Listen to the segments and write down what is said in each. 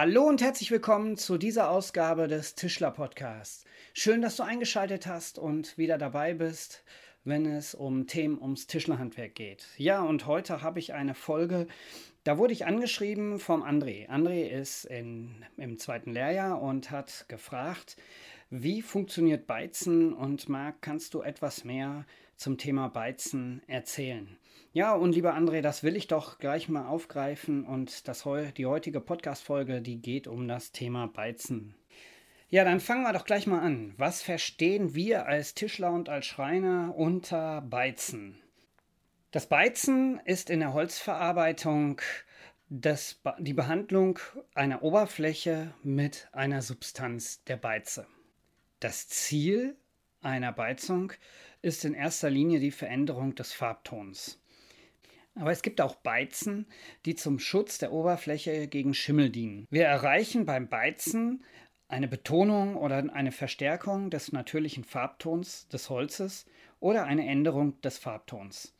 Hallo und herzlich willkommen zu dieser Ausgabe des Tischler Podcasts. Schön, dass du eingeschaltet hast und wieder dabei bist, wenn es um Themen ums Tischlerhandwerk geht. Ja, und heute habe ich eine Folge, da wurde ich angeschrieben vom André. André ist in, im zweiten Lehrjahr und hat gefragt, wie funktioniert Beizen und Marc, kannst du etwas mehr zum Thema Beizen erzählen? Ja, und lieber André, das will ich doch gleich mal aufgreifen und das, die heutige Podcast-Folge, die geht um das Thema Beizen. Ja, dann fangen wir doch gleich mal an. Was verstehen wir als Tischler und als Schreiner unter Beizen? Das Beizen ist in der Holzverarbeitung das, die Behandlung einer Oberfläche mit einer Substanz der Beize. Das Ziel einer Beizung ist in erster Linie die Veränderung des Farbtons. Aber es gibt auch Beizen, die zum Schutz der Oberfläche gegen Schimmel dienen. Wir erreichen beim Beizen eine Betonung oder eine Verstärkung des natürlichen Farbtons des Holzes oder eine Änderung des Farbtons.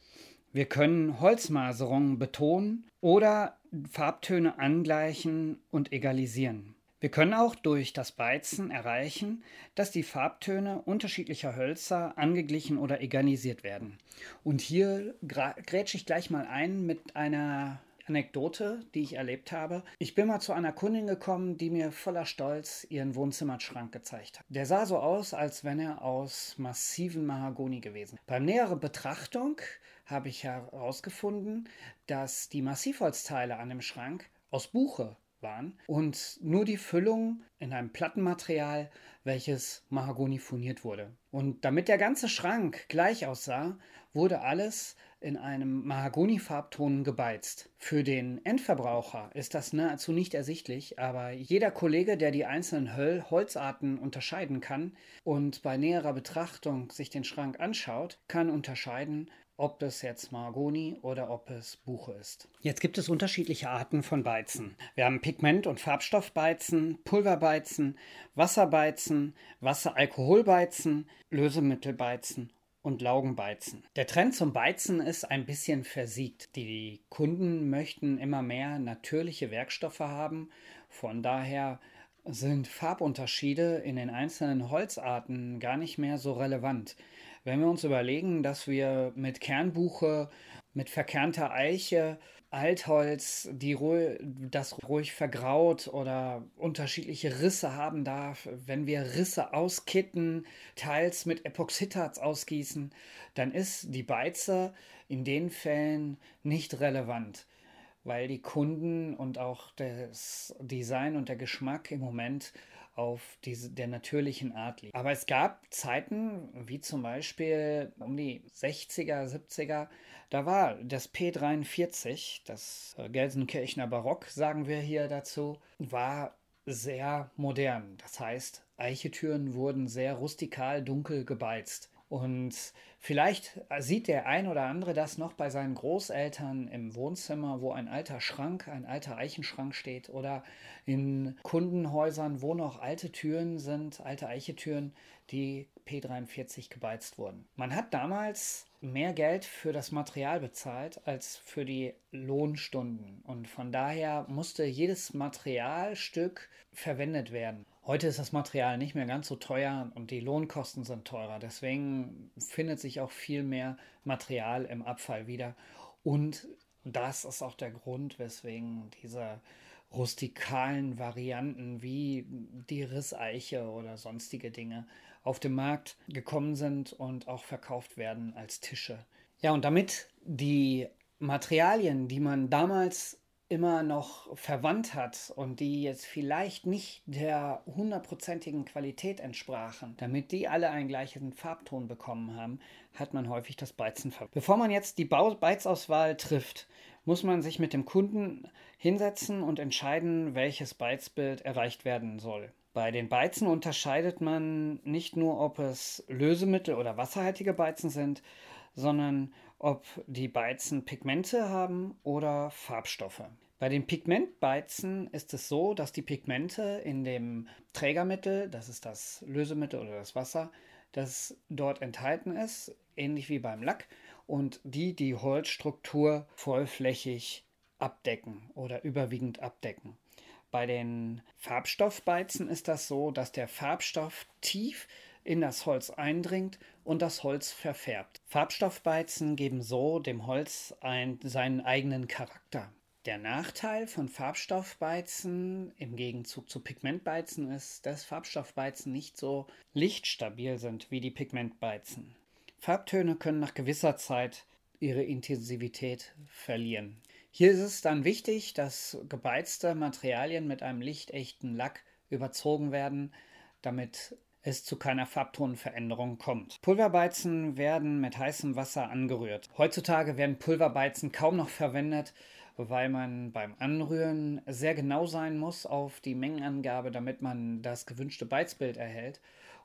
Wir können Holzmaserungen betonen oder Farbtöne angleichen und egalisieren. Wir können auch durch das Beizen erreichen, dass die Farbtöne unterschiedlicher Hölzer angeglichen oder egalisiert werden. Und hier grätsche ich gleich mal ein mit einer Anekdote, die ich erlebt habe. Ich bin mal zu einer Kundin gekommen, die mir voller Stolz ihren Wohnzimmerschrank gezeigt hat. Der sah so aus, als wenn er aus massiven Mahagoni gewesen. wäre. Beim näheren Betrachtung habe ich herausgefunden, dass die Massivholzteile an dem Schrank aus Buche waren und nur die Füllung in einem Plattenmaterial, welches Mahagoni furniert wurde. Und damit der ganze Schrank gleich aussah, wurde alles in einem Mahagoni-Farbton gebeizt. Für den Endverbraucher ist das nahezu nicht ersichtlich, aber jeder Kollege, der die einzelnen Höll Holzarten unterscheiden kann und bei näherer Betrachtung sich den Schrank anschaut, kann unterscheiden, ob das jetzt Mahagoni oder ob es Buche ist. Jetzt gibt es unterschiedliche Arten von Beizen. Wir haben Pigment- und Farbstoffbeizen, Pulverbeizen, Wasserbeizen, Wasseralkoholbeizen, Lösemittelbeizen und Laugenbeizen. Der Trend zum Beizen ist ein bisschen versiegt. Die Kunden möchten immer mehr natürliche Werkstoffe haben. Von daher sind Farbunterschiede in den einzelnen Holzarten gar nicht mehr so relevant. Wenn wir uns überlegen, dass wir mit Kernbuche, mit verkernter Eiche, Altholz, die ruhig, das ruhig vergraut oder unterschiedliche Risse haben darf, wenn wir Risse auskitten, teils mit Epoxidharz ausgießen, dann ist die Beize in den Fällen nicht relevant weil die Kunden und auch das Design und der Geschmack im Moment auf diese, der natürlichen Art liegt. Aber es gab Zeiten, wie zum Beispiel um die 60er, 70er, da war das P43, das äh, Gelsenkirchener Barock, sagen wir hier dazu, war sehr modern. Das heißt, Eichetüren wurden sehr rustikal dunkel gebeizt. Und vielleicht sieht der ein oder andere das noch bei seinen Großeltern im Wohnzimmer, wo ein alter Schrank, ein alter Eichenschrank steht oder in Kundenhäusern, wo noch alte Türen sind, alte Eichetüren, die P43 gebeizt wurden. Man hat damals mehr Geld für das Material bezahlt als für die Lohnstunden und von daher musste jedes Materialstück verwendet werden. Heute ist das Material nicht mehr ganz so teuer und die Lohnkosten sind teurer. Deswegen findet sich auch viel mehr Material im Abfall wieder. Und das ist auch der Grund, weswegen diese rustikalen Varianten wie die Risseiche oder sonstige Dinge auf den Markt gekommen sind und auch verkauft werden als Tische. Ja, und damit die Materialien, die man damals immer noch verwandt hat und die jetzt vielleicht nicht der hundertprozentigen Qualität entsprachen, damit die alle einen gleichen Farbton bekommen haben, hat man häufig das Beizen verwendet. Bevor man jetzt die Beizauswahl trifft, muss man sich mit dem Kunden hinsetzen und entscheiden, welches Beizbild erreicht werden soll. Bei den Beizen unterscheidet man nicht nur, ob es Lösemittel oder wasserhaltige Beizen sind, sondern ob die Beizen Pigmente haben oder Farbstoffe. Bei den Pigmentbeizen ist es so, dass die Pigmente in dem Trägermittel, das ist das Lösemittel oder das Wasser, das dort enthalten ist, ähnlich wie beim Lack, und die die Holzstruktur vollflächig abdecken oder überwiegend abdecken. Bei den Farbstoffbeizen ist das so, dass der Farbstoff tief in das Holz eindringt und das Holz verfärbt. Farbstoffbeizen geben so dem Holz ein, seinen eigenen Charakter. Der Nachteil von Farbstoffbeizen im Gegenzug zu Pigmentbeizen ist, dass Farbstoffbeizen nicht so lichtstabil sind wie die Pigmentbeizen. Farbtöne können nach gewisser Zeit ihre Intensivität verlieren. Hier ist es dann wichtig, dass gebeizte Materialien mit einem lichtechten Lack überzogen werden, damit es zu keiner Farbtonveränderung kommt. Pulverbeizen werden mit heißem Wasser angerührt. Heutzutage werden Pulverbeizen kaum noch verwendet, weil man beim Anrühren sehr genau sein muss auf die Mengenangabe, damit man das gewünschte Beizbild erhält.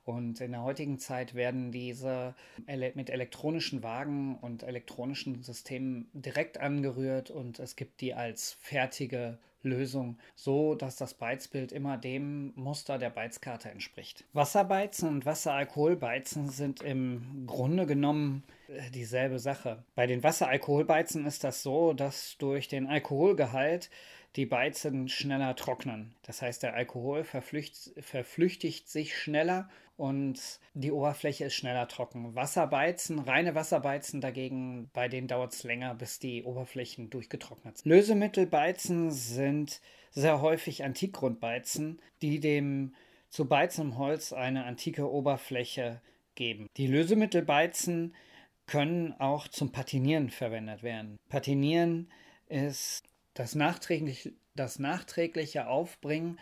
Und in der heutigen Zeit werden diese mit elektronischen Wagen und elektronischen Systemen direkt angerührt und es gibt die als fertige Lösung, so dass das Beizbild immer dem Muster der Beizkarte entspricht. Wasserbeizen und Wasseralkoholbeizen sind im Grunde genommen äh, dieselbe Sache. Bei den Wasseralkoholbeizen ist das so, dass durch den Alkoholgehalt die Beizen schneller trocknen. Das heißt, der Alkohol verflüchtigt sich schneller und die Oberfläche ist schneller trocken. Wasserbeizen, reine Wasserbeizen dagegen, bei denen dauert es länger, bis die Oberflächen durchgetrocknet sind. Lösemittelbeizen sind sehr häufig Antikgrundbeizen, die dem zu beizendem Holz eine antike Oberfläche geben. Die Lösemittelbeizen können auch zum Patinieren verwendet werden. Patinieren ist das, nachträglich, das nachträgliche Aufbringen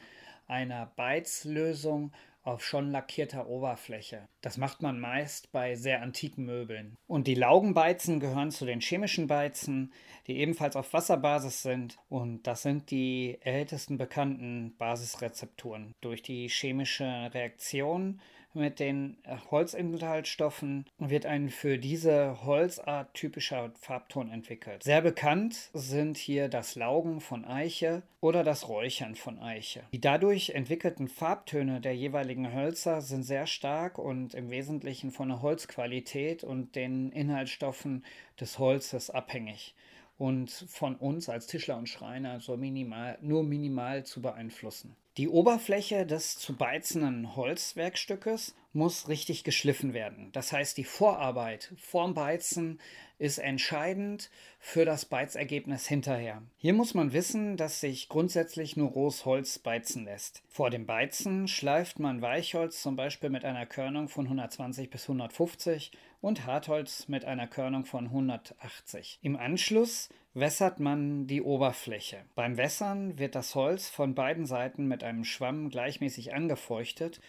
einer Beizlösung auf schon lackierter Oberfläche. Das macht man meist bei sehr antiken Möbeln. Und die Laugenbeizen gehören zu den chemischen Beizen, die ebenfalls auf Wasserbasis sind. Und das sind die ältesten bekannten Basisrezepturen. Durch die chemische Reaktion mit den äh, Holzinhaltsstoffen wird ein für diese Holzart typischer Farbton entwickelt. Sehr bekannt sind hier das Laugen von Eiche oder das Räuchern von Eiche. Die dadurch entwickelten Farbtöne der jeweiligen Hölzer sind sehr stark und im Wesentlichen von der Holzqualität und den Inhaltsstoffen des Holzes abhängig und von uns als Tischler und Schreiner so minimal, nur minimal zu beeinflussen. Die Oberfläche des zu beizenden Holzwerkstückes muss richtig geschliffen werden. Das heißt, die Vorarbeit vorm Beizen ist entscheidend für das Beizergebnis hinterher. Hier muss man wissen, dass sich grundsätzlich nur rohes Holz beizen lässt. Vor dem Beizen schleift man Weichholz zum Beispiel mit einer Körnung von 120 bis 150 und Hartholz mit einer Körnung von 180. Im Anschluss wässert man die Oberfläche. Beim Wässern wird das Holz von beiden Seiten mit einem Schwamm gleichmäßig angefeuchtet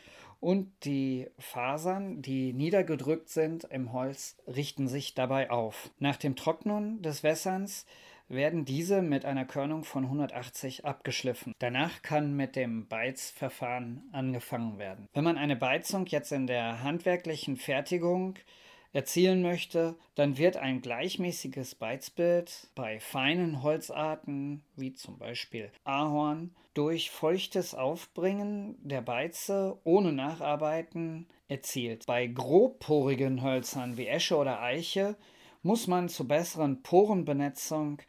und die Fasern, die niedergedrückt sind im Holz, richten sich dabei auf. Nach dem Trocknen des Wässerns werden diese mit einer Körnung von 180 abgeschliffen. Danach kann mit dem Beizverfahren angefangen werden. Wenn man eine Beizung jetzt in der handwerklichen Fertigung erzielen möchte, dann wird ein gleichmäßiges Beizbild bei feinen Holzarten wie zum Beispiel Ahorn durch feuchtes Aufbringen der Beize ohne Nacharbeiten erzielt. Bei grobporigen Hölzern wie Esche oder Eiche muss man zur besseren Porenbenetzung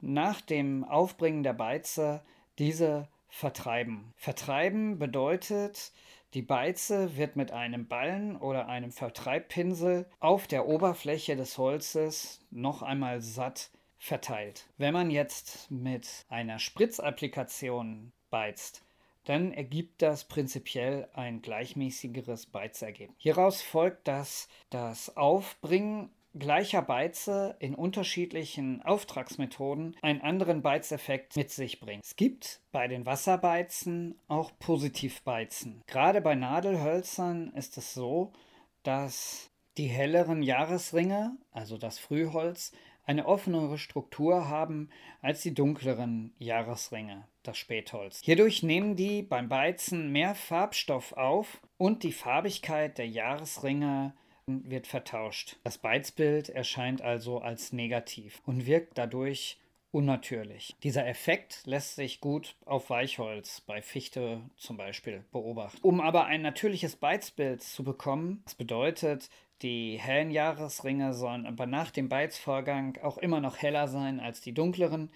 nach dem Aufbringen der Beize diese vertreiben. Vertreiben bedeutet, die Beize wird mit einem Ballen oder einem Vertreibpinsel auf der Oberfläche des Holzes noch einmal satt verteilt. Wenn man jetzt mit einer Spritzapplikation beizt, dann ergibt das prinzipiell ein gleichmäßigeres Beizergebnis. Hieraus folgt, dass das Aufbringen gleicher Beize in unterschiedlichen Auftragsmethoden einen anderen Beizeffekt mit sich bringt. Es gibt bei den Wasserbeizen auch Positivbeizen. Gerade bei Nadelhölzern ist es so, dass die helleren Jahresringe, also das Frühholz, eine offenere Struktur haben als die dunkleren Jahresringe, das Spätholz. Hierdurch nehmen die beim Beizen mehr Farbstoff auf und die Farbigkeit der Jahresringe wird vertauscht. Das Beizbild erscheint also als negativ und wirkt dadurch unnatürlich. Dieser Effekt lässt sich gut auf Weichholz, bei Fichte zum Beispiel, beobachten. Um aber ein natürliches Beizbild zu bekommen, das bedeutet, die hellen Jahresringe sollen aber nach dem Beizvorgang auch immer noch heller sein als die dunkleren.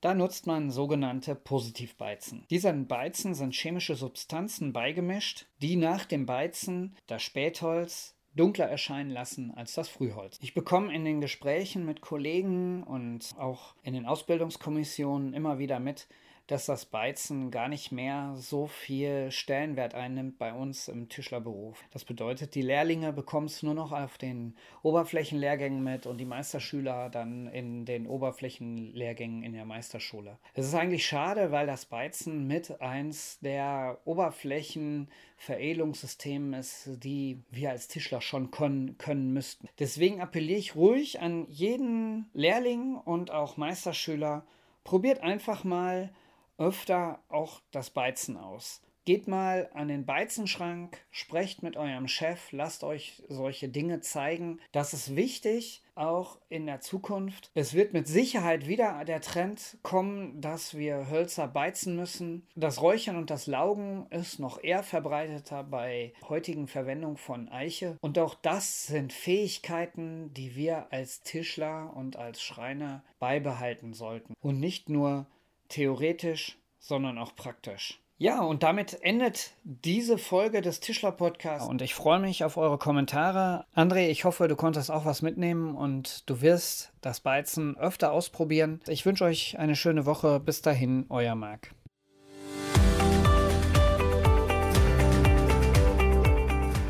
Da nutzt man sogenannte Positivbeizen. Diesen Beizen sind chemische Substanzen beigemischt, die nach dem Beizen das Spätholz dunkler erscheinen lassen als das Frühholz. Ich bekomme in den Gesprächen mit Kollegen und auch in den Ausbildungskommissionen immer wieder mit, dass das Beizen gar nicht mehr so viel Stellenwert einnimmt bei uns im Tischlerberuf. Das bedeutet, die Lehrlinge bekommen es nur noch auf den Oberflächenlehrgängen mit und die Meisterschüler dann in den Oberflächenlehrgängen in der Meisterschule. Es ist eigentlich schade, weil das Beizen mit eins der Oberflächenveredelungssysteme ist, die wir als Tischler schon können, können müssten. Deswegen appelliere ich ruhig an jeden Lehrling und auch Meisterschüler, probiert einfach mal öfter auch das Beizen aus. Geht mal an den Beizenschrank, sprecht mit eurem Chef, lasst euch solche Dinge zeigen. Das ist wichtig, auch in der Zukunft. Es wird mit Sicherheit wieder der Trend kommen, dass wir Hölzer beizen müssen. Das Räuchern und das Laugen ist noch eher verbreiteter bei heutigen Verwendung von Eiche. Und auch das sind Fähigkeiten, die wir als Tischler und als Schreiner beibehalten sollten. Und nicht nur theoretisch, sondern auch praktisch. Ja, und damit endet diese Folge des Tischler Podcasts. Und ich freue mich auf eure Kommentare. André, ich hoffe, du konntest auch was mitnehmen und du wirst das Beizen öfter ausprobieren. Ich wünsche euch eine schöne Woche. Bis dahin, euer Marc.